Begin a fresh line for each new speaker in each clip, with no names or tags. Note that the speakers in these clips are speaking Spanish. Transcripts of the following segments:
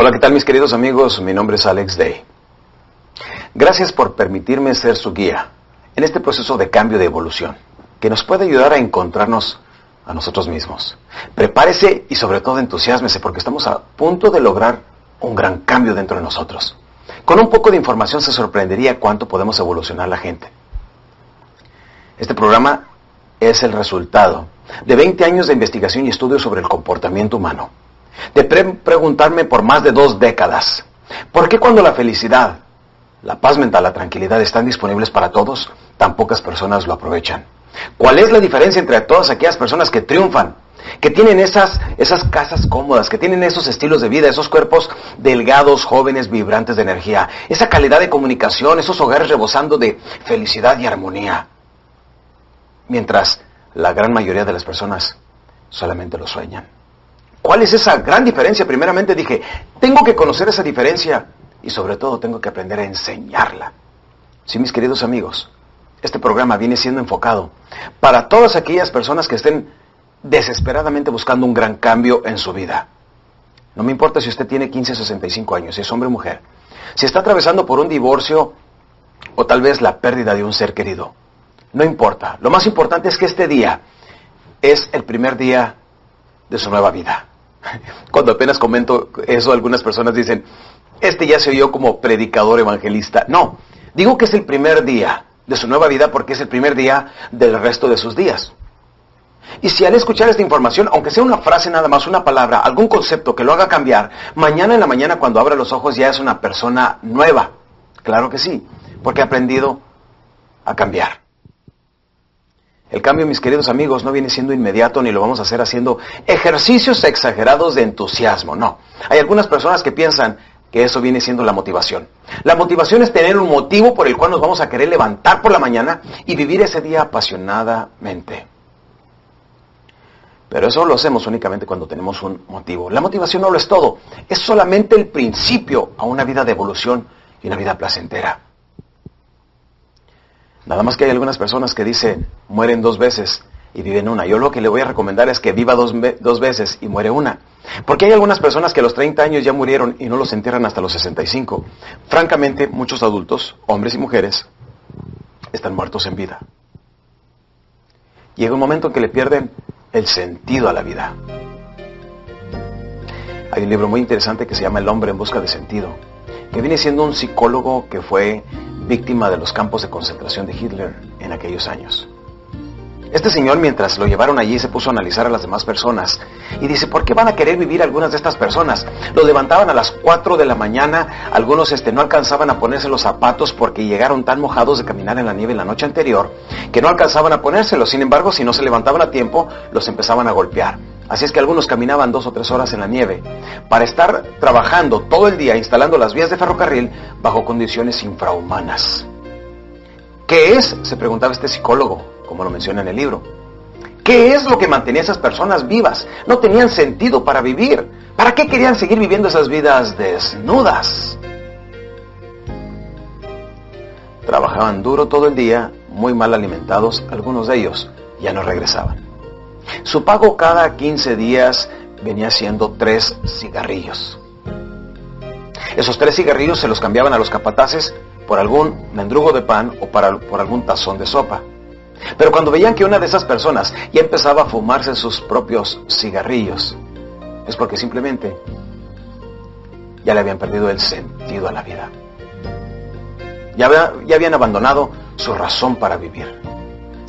Hola, ¿qué tal mis queridos amigos? Mi nombre es Alex Day. Gracias por permitirme ser su guía en este proceso de cambio de evolución, que nos puede ayudar a encontrarnos a nosotros mismos. Prepárese y sobre todo entusiásmese porque estamos a punto de lograr un gran cambio dentro de nosotros. Con un poco de información se sorprendería cuánto podemos evolucionar la gente. Este programa es el resultado de 20 años de investigación y estudio sobre el comportamiento humano de preguntarme por más de dos décadas, ¿por qué cuando la felicidad, la paz mental, la tranquilidad están disponibles para todos, tan pocas personas lo aprovechan? ¿Cuál es la diferencia entre todas aquellas personas que triunfan, que tienen esas, esas casas cómodas, que tienen esos estilos de vida, esos cuerpos delgados, jóvenes, vibrantes de energía, esa calidad de comunicación, esos hogares rebosando de felicidad y armonía? Mientras la gran mayoría de las personas solamente lo sueñan. ¿Cuál es esa gran diferencia? Primeramente dije, tengo que conocer esa diferencia y sobre todo tengo que aprender a enseñarla. Sí, mis queridos amigos, este programa viene siendo enfocado para todas aquellas personas que estén desesperadamente buscando un gran cambio en su vida. No me importa si usted tiene 15 o 65 años, si es hombre o mujer, si está atravesando por un divorcio o tal vez la pérdida de un ser querido. No importa. Lo más importante es que este día es el primer día de su nueva vida. Cuando apenas comento eso, algunas personas dicen, este ya se oyó como predicador evangelista. No, digo que es el primer día de su nueva vida porque es el primer día del resto de sus días. Y si al escuchar esta información, aunque sea una frase nada más, una palabra, algún concepto que lo haga cambiar, mañana en la mañana cuando abra los ojos ya es una persona nueva. Claro que sí, porque ha aprendido a cambiar. El cambio, mis queridos amigos, no viene siendo inmediato ni lo vamos a hacer haciendo ejercicios exagerados de entusiasmo, no. Hay algunas personas que piensan que eso viene siendo la motivación. La motivación es tener un motivo por el cual nos vamos a querer levantar por la mañana y vivir ese día apasionadamente. Pero eso lo hacemos únicamente cuando tenemos un motivo. La motivación no lo es todo, es solamente el principio a una vida de evolución y una vida placentera. Nada más que hay algunas personas que dicen, mueren dos veces y viven una. Yo lo que le voy a recomendar es que viva dos, dos, veces y muere una. Porque hay algunas personas que a los 30 años ya murieron y no los entierran hasta los 65. Francamente, muchos adultos, hombres y mujeres, están muertos en vida. Llega un momento en que le pierden el sentido a la vida. Hay un libro muy interesante que se llama El hombre en busca de sentido, que viene siendo un psicólogo que fue víctima de los campos de concentración de Hitler en aquellos años. Este señor, mientras lo llevaron allí, se puso a analizar a las demás personas y dice, ¿por qué van a querer vivir algunas de estas personas? Lo levantaban a las 4 de la mañana, algunos este, no alcanzaban a ponerse los zapatos porque llegaron tan mojados de caminar en la nieve la noche anterior que no alcanzaban a ponérselos. Sin embargo, si no se levantaban a tiempo, los empezaban a golpear. Así es que algunos caminaban dos o tres horas en la nieve para estar trabajando todo el día instalando las vías de ferrocarril bajo condiciones infrahumanas. ¿Qué es? se preguntaba este psicólogo, como lo menciona en el libro. ¿Qué es lo que mantenía a esas personas vivas? No tenían sentido para vivir. ¿Para qué querían seguir viviendo esas vidas desnudas? Trabajaban duro todo el día, muy mal alimentados, algunos de ellos ya no regresaban. Su pago cada 15 días venía siendo tres cigarrillos. Esos tres cigarrillos se los cambiaban a los capataces por algún mendrugo de pan o por algún tazón de sopa. Pero cuando veían que una de esas personas ya empezaba a fumarse sus propios cigarrillos, es porque simplemente ya le habían perdido el sentido a la vida. Ya, ya habían abandonado su razón para vivir.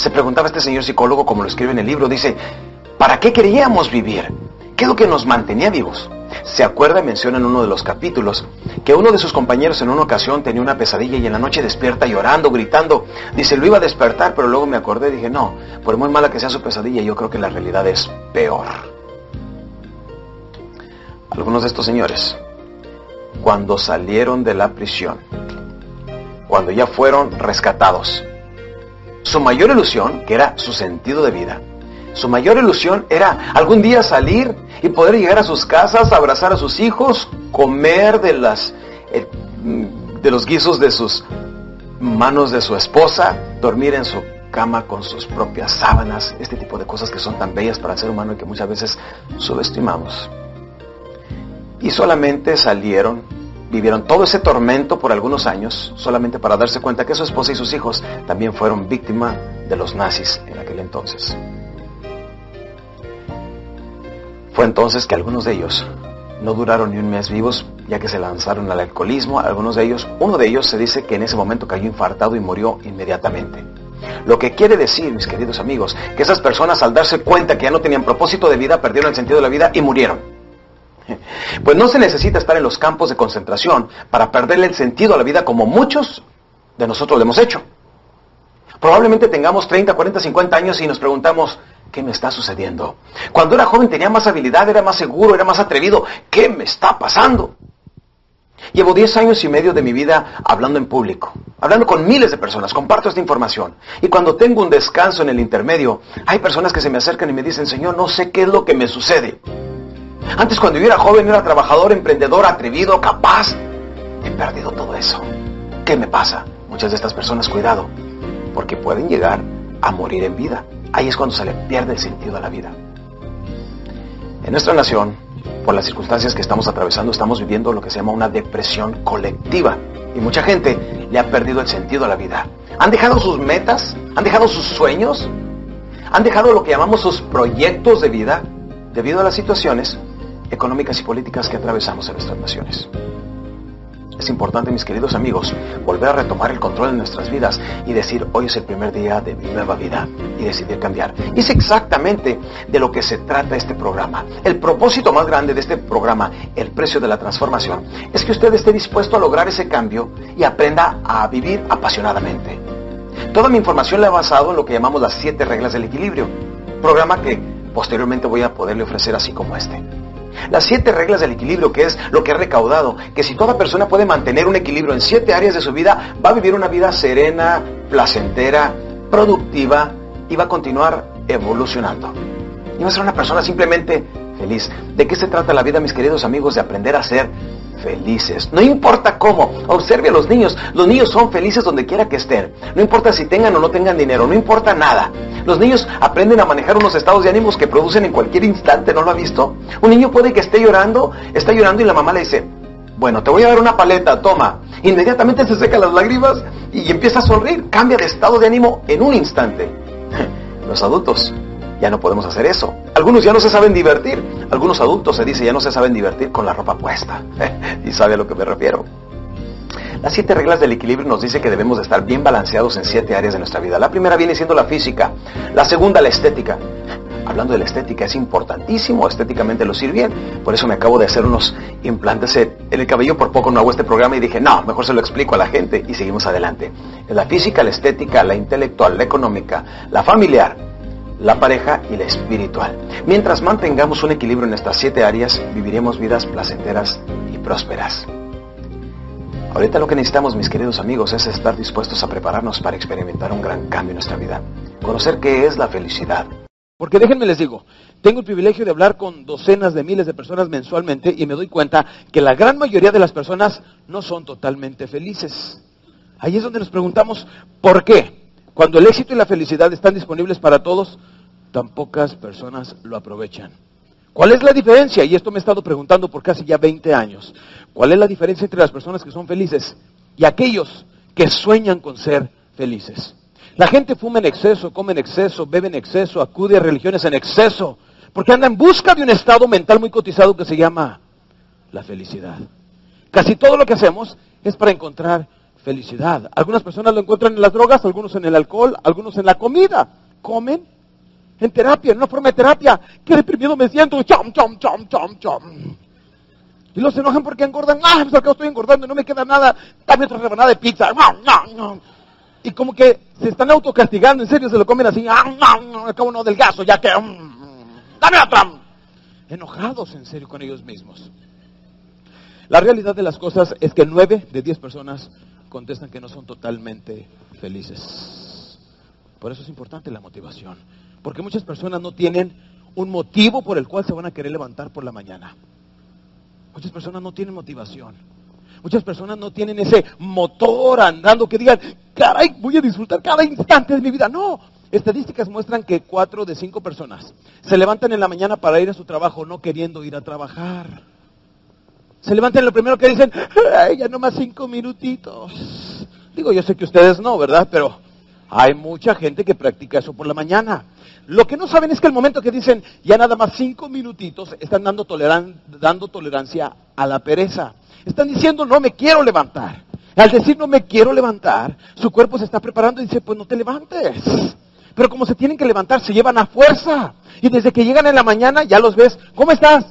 Se preguntaba este señor psicólogo, como lo escribe en el libro, dice, ¿para qué queríamos vivir? ¿Qué es lo que nos mantenía vivos? Se acuerda menciona en uno de los capítulos que uno de sus compañeros en una ocasión tenía una pesadilla y en la noche despierta llorando, gritando. Dice, lo iba a despertar, pero luego me acordé y dije, no, por muy mala que sea su pesadilla, yo creo que la realidad es peor. Algunos de estos señores, cuando salieron de la prisión, cuando ya fueron rescatados, su mayor ilusión, que era su sentido de vida, su mayor ilusión era algún día salir y poder llegar a sus casas, abrazar a sus hijos, comer de las eh, de los guisos de sus manos de su esposa, dormir en su cama con sus propias sábanas, este tipo de cosas que son tan bellas para el ser humano y que muchas veces subestimamos. y solamente salieron, vivieron todo ese tormento por algunos años, solamente para darse cuenta que su esposa y sus hijos también fueron víctimas de los nazis en aquel entonces. Fue entonces que algunos de ellos no duraron ni un mes vivos, ya que se lanzaron al alcoholismo. Algunos de ellos, uno de ellos se dice que en ese momento cayó infartado y murió inmediatamente. Lo que quiere decir, mis queridos amigos, que esas personas al darse cuenta que ya no tenían propósito de vida, perdieron el sentido de la vida y murieron. Pues no se necesita estar en los campos de concentración para perderle el sentido a la vida como muchos de nosotros lo hemos hecho. Probablemente tengamos 30, 40, 50 años y nos preguntamos, ¿qué me está sucediendo? Cuando era joven tenía más habilidad, era más seguro, era más atrevido. ¿Qué me está pasando? Llevo 10 años y medio de mi vida hablando en público, hablando con miles de personas, comparto esta información. Y cuando tengo un descanso en el intermedio, hay personas que se me acercan y me dicen, Señor, no sé qué es lo que me sucede. Antes cuando yo era joven era trabajador, emprendedor, atrevido, capaz. He perdido todo eso. ¿Qué me pasa? Muchas de estas personas, cuidado, porque pueden llegar a morir en vida. Ahí es cuando se le pierde el sentido a la vida. En nuestra nación, por las circunstancias que estamos atravesando, estamos viviendo lo que se llama una depresión colectiva. Y mucha gente le ha perdido el sentido a la vida. Han dejado sus metas, han dejado sus sueños, han dejado lo que llamamos sus proyectos de vida debido a las situaciones económicas y políticas que atravesamos en nuestras naciones. Es importante, mis queridos amigos, volver a retomar el control de nuestras vidas y decir, hoy es el primer día de mi nueva vida y decidir cambiar. Y es exactamente de lo que se trata este programa. El propósito más grande de este programa, el precio de la transformación, es que usted esté dispuesto a lograr ese cambio y aprenda a vivir apasionadamente. Toda mi información la he basado en lo que llamamos las siete reglas del equilibrio, programa que posteriormente voy a poderle ofrecer así como este. Las siete reglas del equilibrio, que es lo que he recaudado, que si toda persona puede mantener un equilibrio en siete áreas de su vida, va a vivir una vida serena, placentera, productiva y va a continuar evolucionando. Y va a ser una persona simplemente feliz. ¿De qué se trata la vida, mis queridos amigos? De aprender a ser felices. No importa cómo. Observe a los niños. Los niños son felices donde quiera que estén. No importa si tengan o no tengan dinero. No importa nada. Los niños aprenden a manejar unos estados de ánimos que producen en cualquier instante. ¿No lo ha visto? Un niño puede que esté llorando, está llorando y la mamá le dice, bueno, te voy a dar una paleta, toma. Inmediatamente se seca las lágrimas y empieza a sonreír. Cambia de estado de ánimo en un instante. Los adultos ya no podemos hacer eso. Algunos ya no se saben divertir. Algunos adultos se dice ya no se saben divertir con la ropa puesta. y sabe a lo que me refiero. Las siete reglas del equilibrio nos dice que debemos de estar bien balanceados en siete áreas de nuestra vida. La primera viene siendo la física, la segunda la estética. Hablando de la estética, es importantísimo estéticamente lucir bien. Por eso me acabo de hacer unos implantes en el cabello. Por poco no hago este programa y dije, no, mejor se lo explico a la gente y seguimos adelante. La física, la estética, la intelectual, la económica, la familiar, la pareja y la espiritual. Mientras mantengamos un equilibrio en estas siete áreas, viviremos vidas placenteras y prósperas. Ahorita lo que necesitamos, mis queridos amigos, es estar dispuestos a prepararnos para experimentar un gran cambio en nuestra vida. Conocer qué es la felicidad.
Porque déjenme les digo, tengo el privilegio de hablar con docenas de miles de personas mensualmente y me doy cuenta que la gran mayoría de las personas no son totalmente felices. Ahí es donde nos preguntamos, ¿por qué? Cuando el éxito y la felicidad están disponibles para todos, tan pocas personas lo aprovechan. ¿Cuál es la diferencia? Y esto me he estado preguntando por casi ya 20 años. ¿Cuál es la diferencia entre las personas que son felices y aquellos que sueñan con ser felices? La gente fuma en exceso, come en exceso, bebe en exceso, acude a religiones en exceso, porque anda en busca de un estado mental muy cotizado que se llama la felicidad. Casi todo lo que hacemos es para encontrar felicidad. Algunas personas lo encuentran en las drogas, algunos en el alcohol, algunos en la comida. Comen en terapia, en una forma de terapia. Qué deprimido me siento. Chom, chom, chom, chom, chom. Y los enojan porque engordan. Ah, pues acá estoy engordando y no me queda nada. Dame otra rebanada de pizza. Y como que se están autocastigando, en serio, se lo comen así. Acabo no delgazo, ya que. Mm, dame otra. Enojados en serio con ellos mismos. La realidad de las cosas es que nueve de diez personas contestan que no son totalmente felices. Por eso es importante la motivación. Porque muchas personas no tienen un motivo por el cual se van a querer levantar por la mañana. Muchas personas no tienen motivación. Muchas personas no tienen ese motor andando que digan, caray, voy a disfrutar cada instante de mi vida. No, estadísticas muestran que cuatro de cinco personas se levantan en la mañana para ir a su trabajo no queriendo ir a trabajar. Se levantan lo primero que dicen, ay, ya nomás cinco minutitos. Digo, yo sé que ustedes no, ¿verdad? Pero hay mucha gente que practica eso por la mañana. Lo que no saben es que el momento que dicen ya nada más cinco minutitos, están dando, dando tolerancia a la pereza. Están diciendo no me quiero levantar. Al decir no me quiero levantar, su cuerpo se está preparando y dice pues no te levantes. Pero como se tienen que levantar, se llevan a fuerza. Y desde que llegan en la mañana ya los ves, ¿cómo estás?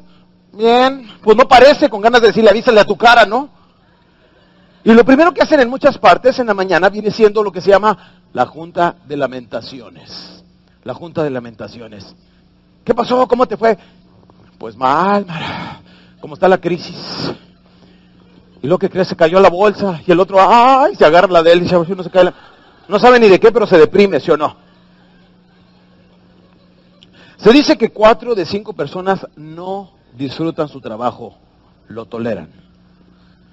Bien, pues no parece con ganas de decirle avísale a tu cara, ¿no? Y lo primero que hacen en muchas partes en la mañana viene siendo lo que se llama la Junta de Lamentaciones. La Junta de Lamentaciones. ¿Qué pasó? ¿Cómo te fue? Pues mal, Mara. ¿Cómo está la crisis? Y lo que crees, se cayó la bolsa. Y el otro, ¡ay! Se agarra la de él y dice, no se cae No sabe ni de qué, pero se deprime, ¿sí o no? Se dice que cuatro de cinco personas no disfrutan su trabajo, lo toleran.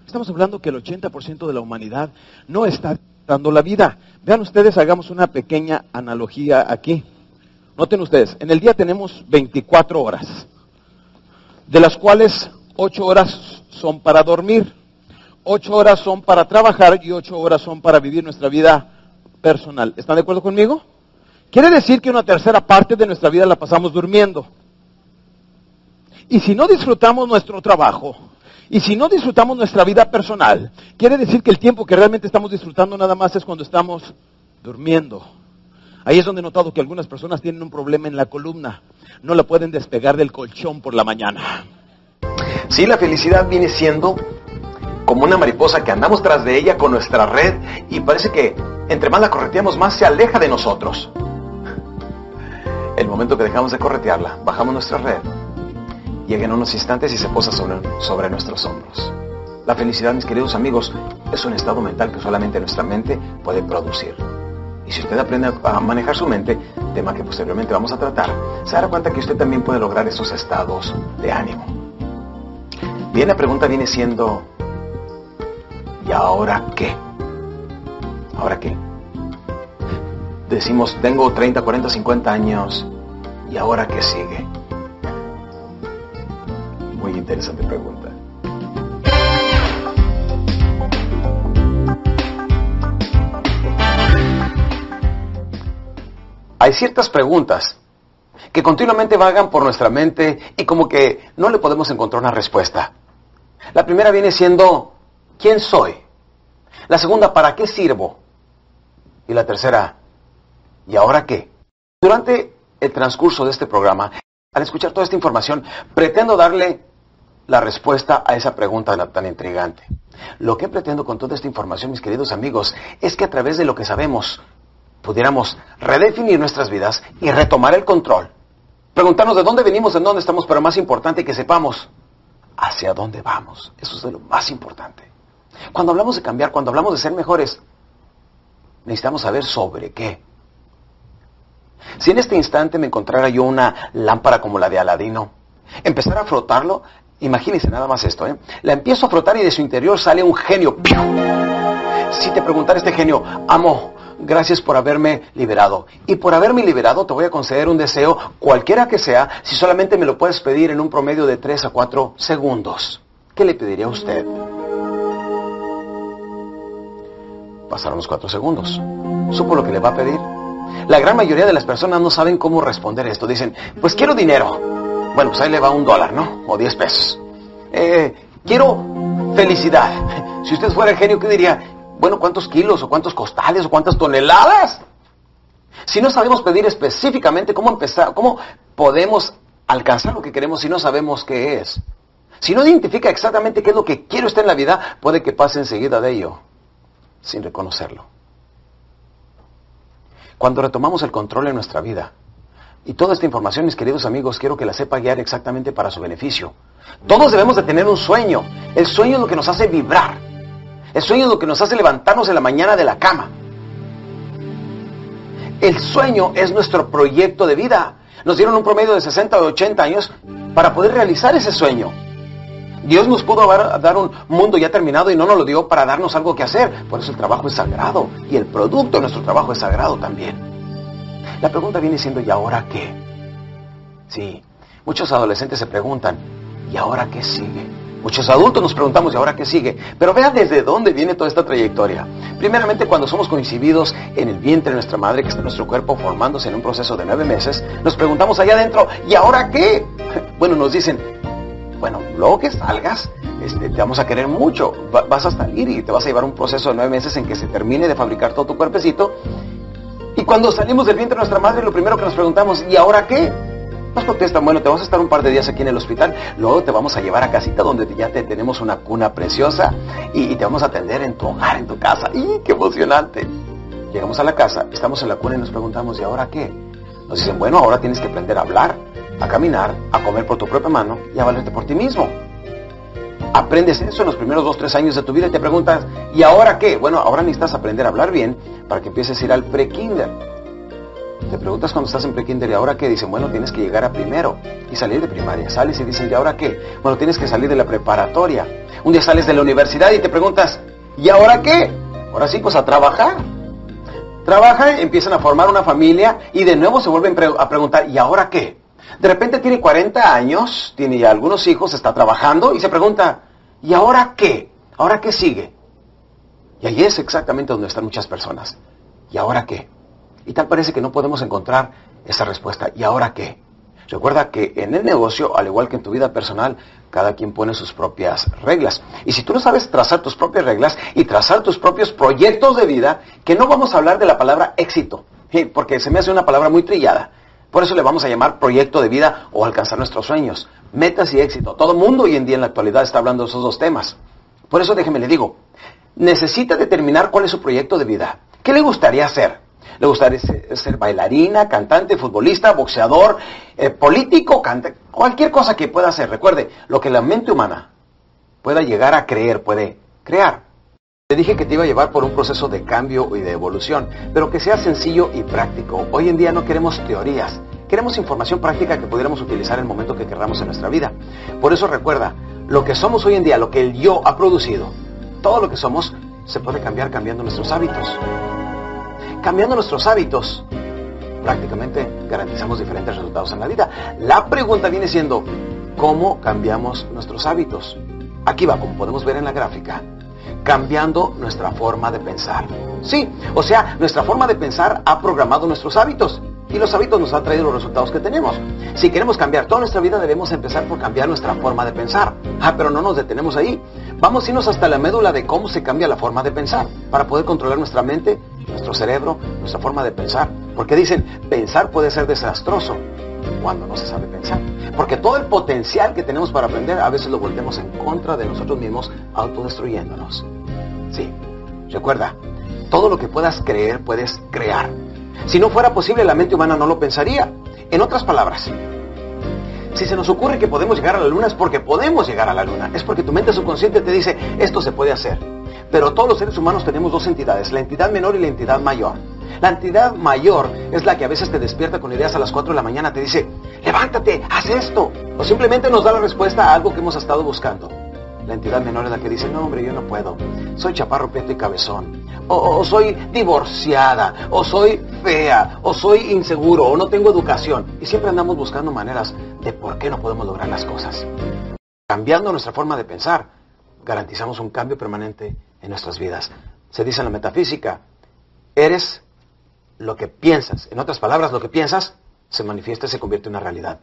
Estamos hablando que el 80% de la humanidad no está dando la vida. Vean ustedes, hagamos una pequeña analogía aquí. Noten ustedes, en el día tenemos 24 horas, de las cuales 8 horas son para dormir, 8 horas son para trabajar y 8 horas son para vivir nuestra vida personal. ¿Están de acuerdo conmigo? Quiere decir que una tercera parte de nuestra vida la pasamos durmiendo. Y si no disfrutamos nuestro trabajo, y si no disfrutamos nuestra vida personal, quiere decir que el tiempo que realmente estamos disfrutando nada más es cuando estamos durmiendo. Ahí es donde he notado que algunas personas tienen un problema en la columna. No la pueden despegar del colchón por la mañana.
Sí, la felicidad viene siendo como una mariposa que andamos tras de ella con nuestra red y parece que entre más la correteamos más se aleja de nosotros. El momento que dejamos de corretearla, bajamos nuestra red llega en unos instantes y se posa sobre, sobre nuestros hombros. La felicidad, mis queridos amigos, es un estado mental que solamente nuestra mente puede producir. Y si usted aprende a manejar su mente, tema que posteriormente vamos a tratar, se dará cuenta que usted también puede lograr esos estados de ánimo. Bien, la pregunta viene siendo, ¿y ahora qué? ¿Ahora qué? Decimos, tengo 30, 40, 50 años, ¿y ahora qué sigue? Interesante pregunta. Hay ciertas preguntas que continuamente vagan por nuestra mente y como que no le podemos encontrar una respuesta. La primera viene siendo, ¿quién soy? La segunda, ¿para qué sirvo? Y la tercera, ¿y ahora qué? Durante el transcurso de este programa, al escuchar toda esta información, pretendo darle la respuesta a esa pregunta tan intrigante. Lo que pretendo con toda esta información, mis queridos amigos, es que a través de lo que sabemos pudiéramos redefinir nuestras vidas y retomar el control. Preguntarnos de dónde venimos, en dónde estamos, pero más importante que sepamos hacia dónde vamos. Eso es lo más importante. Cuando hablamos de cambiar, cuando hablamos de ser mejores, necesitamos saber sobre qué. Si en este instante me encontrara yo una lámpara como la de Aladino, empezar a frotarlo, Imagínense nada más esto, ¿eh? La empiezo a frotar y de su interior sale un genio. Si te preguntara este genio, amo, gracias por haberme liberado. Y por haberme liberado te voy a conceder un deseo, cualquiera que sea, si solamente me lo puedes pedir en un promedio de 3 a 4 segundos. ¿Qué le pediría a usted? Pasaron los 4 segundos. ¿Supo lo que le va a pedir? La gran mayoría de las personas no saben cómo responder esto. Dicen, pues quiero dinero. Bueno, pues ahí le va un dólar, ¿no? O diez pesos. Eh, quiero felicidad. Si usted fuera el genio, ¿qué diría? Bueno, ¿cuántos kilos o cuántos costales o cuántas toneladas? Si no sabemos pedir específicamente cómo empezar, cómo podemos alcanzar lo que queremos si no sabemos qué es. Si no identifica exactamente qué es lo que quiere usted en la vida, puede que pase enseguida de ello, sin reconocerlo. Cuando retomamos el control en nuestra vida, y toda esta información, mis queridos amigos, quiero que la sepa guiar exactamente para su beneficio. Todos debemos de tener un sueño. El sueño es lo que nos hace vibrar. El sueño es lo que nos hace levantarnos en la mañana de la cama. El sueño es nuestro proyecto de vida. Nos dieron un promedio de 60 o 80 años para poder realizar ese sueño. Dios nos pudo dar un mundo ya terminado y no nos lo dio para darnos algo que hacer. Por eso el trabajo es sagrado y el producto de nuestro trabajo es sagrado también. La pregunta viene siendo, ¿y ahora qué? Sí, muchos adolescentes se preguntan, ¿y ahora qué sigue? Muchos adultos nos preguntamos, ¿y ahora qué sigue? Pero vea desde dónde viene toda esta trayectoria. Primeramente, cuando somos coincididos en el vientre de nuestra madre, que está nuestro cuerpo formándose en un proceso de nueve meses, nos preguntamos allá adentro, ¿y ahora qué? Bueno, nos dicen, bueno, luego que salgas, este, te vamos a querer mucho, vas a salir y te vas a llevar un proceso de nueve meses en que se termine de fabricar todo tu cuerpecito. Y cuando salimos del vientre de nuestra madre, lo primero que nos preguntamos, ¿y ahora qué? Nos contestan, bueno, te vas a estar un par de días aquí en el hospital, luego te vamos a llevar a casita donde ya te tenemos una cuna preciosa y, te vamos a atender en tu hogar, en tu casa. ¡Y qué emocionante! Llegamos a la casa, estamos en la cuna y nos preguntamos, ¿y ahora qué? Nos dicen, bueno, ahora tienes que aprender a hablar, a caminar, a comer por tu propia mano y a valerte por ti mismo. Aprendes eso en los primeros dos, tres años de tu vida y te preguntas, ¿y ahora qué? Bueno, ahora necesitas aprender a hablar bien para que empieces a ir al pre-kinder. Te preguntas cuando estás en prekinder y ahora qué, dicen, bueno, tienes que llegar a primero y salir de primaria. Sales y dicen, ¿y ahora qué? Bueno, tienes que salir de la preparatoria. Un día sales de la universidad y te preguntas, ¿y ahora qué? Ahora sí, pues a trabajar. Trabajan, empiezan a formar una familia y de nuevo se vuelven a preguntar, ¿y ahora qué? De repente tiene 40 años, tiene algunos hijos, está trabajando y se pregunta, ¿y ahora qué? ¿Ahora qué sigue? Y ahí es exactamente donde están muchas personas. ¿Y ahora qué? Y tal parece que no podemos encontrar esa respuesta. ¿Y ahora qué? Recuerda que en el negocio, al igual que en tu vida personal, cada quien pone sus propias reglas. Y si tú no sabes trazar tus propias reglas y trazar tus propios proyectos de vida, que no vamos a hablar de la palabra éxito, porque se me hace una palabra muy trillada. Por eso le vamos a llamar proyecto de vida o alcanzar nuestros sueños, metas y éxito. Todo el mundo hoy en día en la actualidad está hablando de esos dos temas. Por eso déjeme le digo, necesita determinar cuál es su proyecto de vida. ¿Qué le gustaría hacer? le gustaría ser bailarina, cantante, futbolista, boxeador, eh, político, cualquier cosa que pueda hacer. Recuerde, lo que la mente humana pueda llegar a creer, puede crear. Te dije que te iba a llevar por un proceso de cambio y de evolución, pero que sea sencillo y práctico. Hoy en día no queremos teorías, queremos información práctica que pudiéramos utilizar en el momento que queramos en nuestra vida. Por eso recuerda, lo que somos hoy en día, lo que el yo ha producido, todo lo que somos, se puede cambiar cambiando nuestros hábitos cambiando nuestros hábitos, prácticamente garantizamos diferentes resultados en la vida. La pregunta viene siendo, ¿cómo cambiamos nuestros hábitos? Aquí va, como podemos ver en la gráfica, cambiando nuestra forma de pensar. Sí, o sea, nuestra forma de pensar ha programado nuestros hábitos y los hábitos nos han traído los resultados que tenemos. Si queremos cambiar toda nuestra vida debemos empezar por cambiar nuestra forma de pensar. Ah, pero no nos detenemos ahí. Vamos a irnos hasta la médula de cómo se cambia la forma de pensar para poder controlar nuestra mente nuestro cerebro, nuestra forma de pensar. Porque dicen, pensar puede ser desastroso cuando no se sabe pensar. Porque todo el potencial que tenemos para aprender a veces lo volvemos en contra de nosotros mismos, autodestruyéndonos. Sí, recuerda, todo lo que puedas creer puedes crear. Si no fuera posible, la mente humana no lo pensaría. En otras palabras, si se nos ocurre que podemos llegar a la luna es porque podemos llegar a la luna. Es porque tu mente subconsciente te dice, esto se puede hacer. Pero todos los seres humanos tenemos dos entidades, la entidad menor y la entidad mayor. La entidad mayor es la que a veces te despierta con ideas a las 4 de la mañana, te dice, levántate, haz esto. O simplemente nos da la respuesta a algo que hemos estado buscando. La entidad menor es la que dice, no hombre, yo no puedo. Soy chaparro, prieto y cabezón. O, o, soy divorciada, o soy fea, o soy inseguro, o no tengo educación. Y siempre andamos buscando maneras de por qué no podemos lograr las cosas. Cambiando nuestra forma de pensar, garantizamos un cambio permanente en nuestras vidas. Se dice en la metafísica, eres lo que piensas. En otras palabras, lo que piensas se manifiesta y se convierte en una realidad.